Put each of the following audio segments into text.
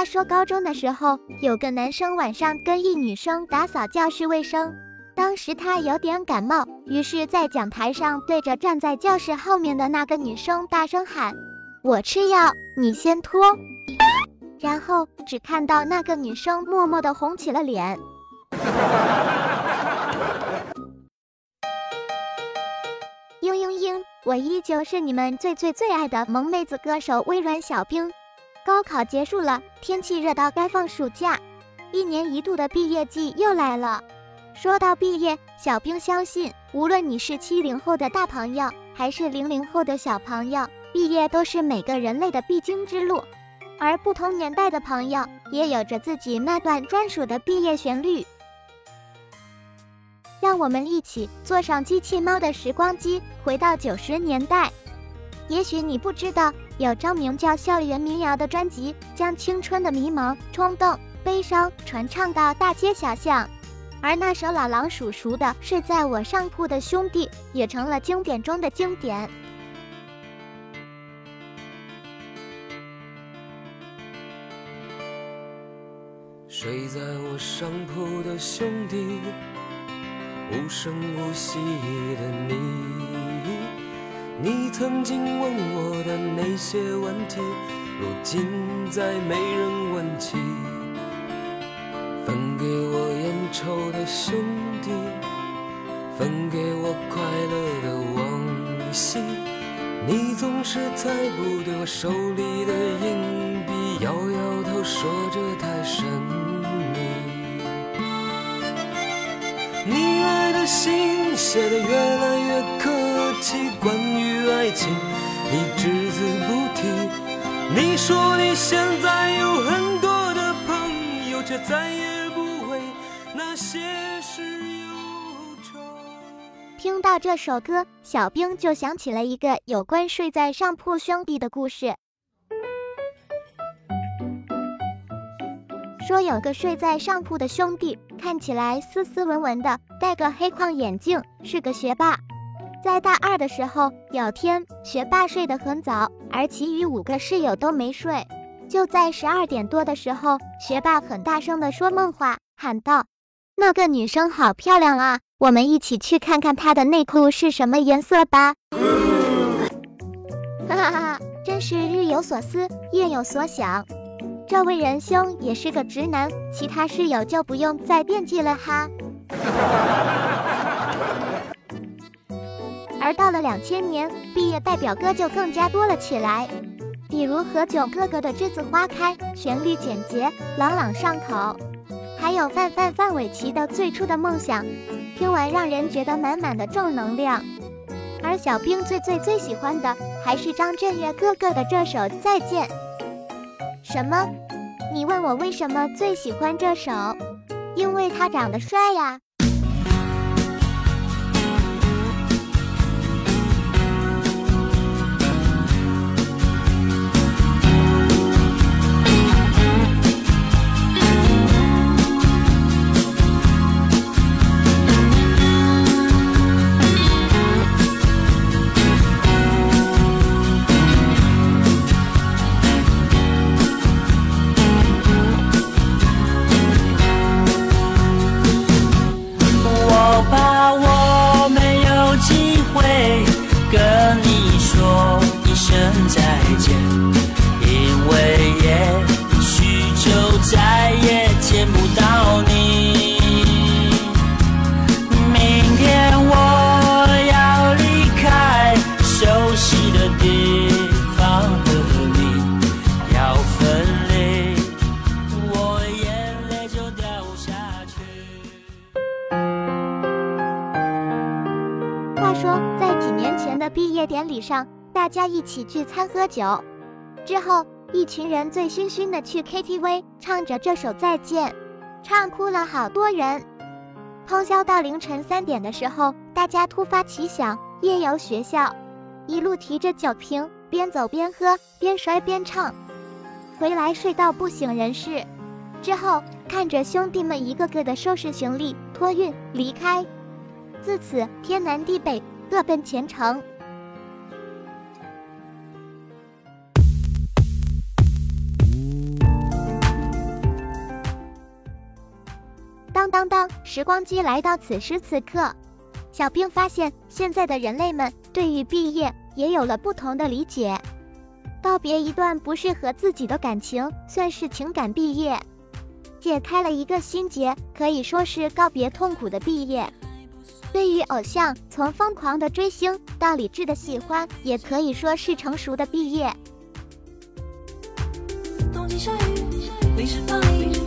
他说高中的时候，有个男生晚上跟一女生打扫教室卫生，当时他有点感冒，于是，在讲台上对着站在教室后面的那个女生大声喊：“我吃药，你先脱。”然后只看到那个女生默默的红起了脸。嘤嘤嘤，我依旧是你们最最最爱的萌妹子歌手微软小冰。高考结束了，天气热到该放暑假，一年一度的毕业季又来了。说到毕业，小冰相信，无论你是七零后的大朋友，还是零零后的小朋友，毕业都是每个人类的必经之路。而不同年代的朋友，也有着自己那段专属的毕业旋律。让我们一起坐上机器猫的时光机，回到九十年代。也许你不知道，有张名叫《校园民谣》的专辑，将青春的迷茫、冲动、悲伤传唱到大街小巷。而那首老狼叔叔的《睡在我上铺的兄弟》，也成了经典中的经典。睡在我上铺的兄弟，无声无息的你，你曾经问我的那些问题，如今再没人问起。分给我烟抽的兄弟，分给我快乐的往昔，你总是猜不对我手里的硬币，摇摇头说着太神秘。你来的信写的越来越客气，关于爱情你只字不提。你说你现在有很多的朋友，却再也不为那些事忧愁。听到这首歌，小兵就想起了一个有关睡在上铺兄弟的故事。说有个睡在上铺的兄弟，看起来斯斯文文的，戴个黑框眼镜，是个学霸。在大二的时候，有天学霸睡得很早，而其余五个室友都没睡。就在十二点多的时候，学霸很大声的说梦话，喊道：“那个女生好漂亮啊，我们一起去看看她的内裤是什么颜色吧。”哈哈哈，真是日有所思，夜有所想。这位仁兄也是个直男，其他室友就不用再惦记了哈。而到了两千年，毕业代表歌就更加多了起来，比如何炅哥哥的《栀子花开》，旋律简洁，朗朗上口；还有范范范玮琪的《最初的梦想》，听完让人觉得满满的正能量。而小兵最最最喜欢的还是张震岳哥哥的这首《再见》。什么？你问我为什么最喜欢这首？因为他长得帅呀。再见。因为也许就再也见不到你。明天我要离开熟悉的地方和你要分离我眼泪就掉下去。话说在几年前的毕业典礼上大家一起聚餐喝酒之后，一群人醉醺醺的去 KTV，唱着这首再见，唱哭了好多人。通宵到凌晨三点的时候，大家突发奇想，夜游学校，一路提着酒瓶，边走边喝，边摔边唱，回来睡到不省人事。之后看着兄弟们一个个的收拾行李，托运离开，自此天南地北，各奔前程。当当，时光机来到此时此刻，小兵发现现在的人类们对于毕业也有了不同的理解。告别一段不适合自己的感情，算是情感毕业，解开了一个心结，可以说是告别痛苦的毕业。对于偶像，从疯狂的追星到理智的喜欢，也可以说是成熟的毕业。冬季下雨，淋湿巴黎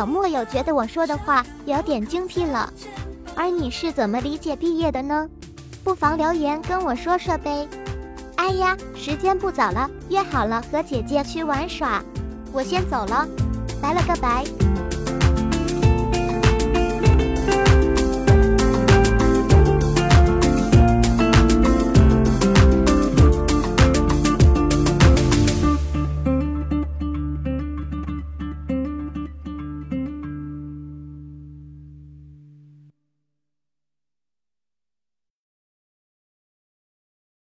小木有觉得我说的话有点精辟了？而你是怎么理解毕业的呢？不妨留言跟我说说呗。哎呀，时间不早了，约好了和姐姐去玩耍，我先走了，拜了个拜。